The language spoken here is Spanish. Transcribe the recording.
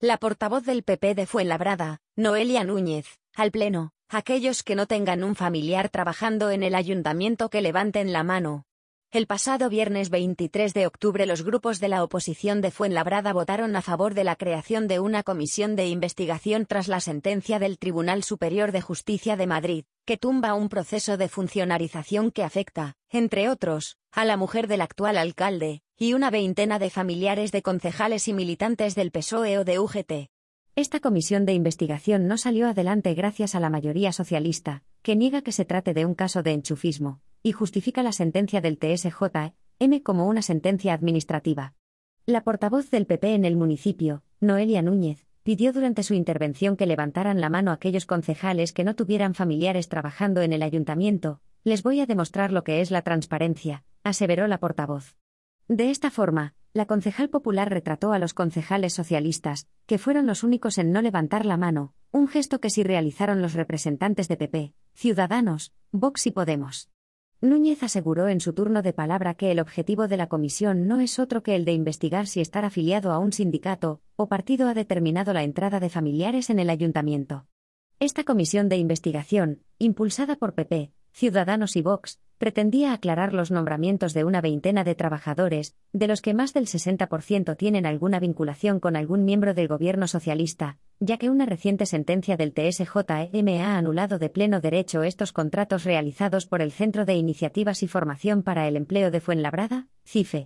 La portavoz del PP de Fuenlabrada, Noelia Núñez, al Pleno, aquellos que no tengan un familiar trabajando en el ayuntamiento que levanten la mano. El pasado viernes 23 de octubre los grupos de la oposición de Fuenlabrada votaron a favor de la creación de una comisión de investigación tras la sentencia del Tribunal Superior de Justicia de Madrid, que tumba un proceso de funcionarización que afecta, entre otros, a la mujer del actual alcalde, y una veintena de familiares de concejales y militantes del PSOE o de UGT. Esta comisión de investigación no salió adelante gracias a la mayoría socialista, que niega que se trate de un caso de enchufismo, y justifica la sentencia del TSJ-M como una sentencia administrativa. La portavoz del PP en el municipio, Noelia Núñez, pidió durante su intervención que levantaran la mano aquellos concejales que no tuvieran familiares trabajando en el ayuntamiento. Les voy a demostrar lo que es la transparencia, aseveró la portavoz. De esta forma, la concejal popular retrató a los concejales socialistas, que fueron los únicos en no levantar la mano, un gesto que sí realizaron los representantes de PP, Ciudadanos, Vox y Podemos. Núñez aseguró en su turno de palabra que el objetivo de la comisión no es otro que el de investigar si estar afiliado a un sindicato o partido ha determinado la entrada de familiares en el ayuntamiento. Esta comisión de investigación, impulsada por PP, Ciudadanos y Vox, pretendía aclarar los nombramientos de una veintena de trabajadores, de los que más del 60% tienen alguna vinculación con algún miembro del gobierno socialista, ya que una reciente sentencia del TSJM ha anulado de pleno derecho estos contratos realizados por el Centro de Iniciativas y Formación para el Empleo de Fuenlabrada, CIFE.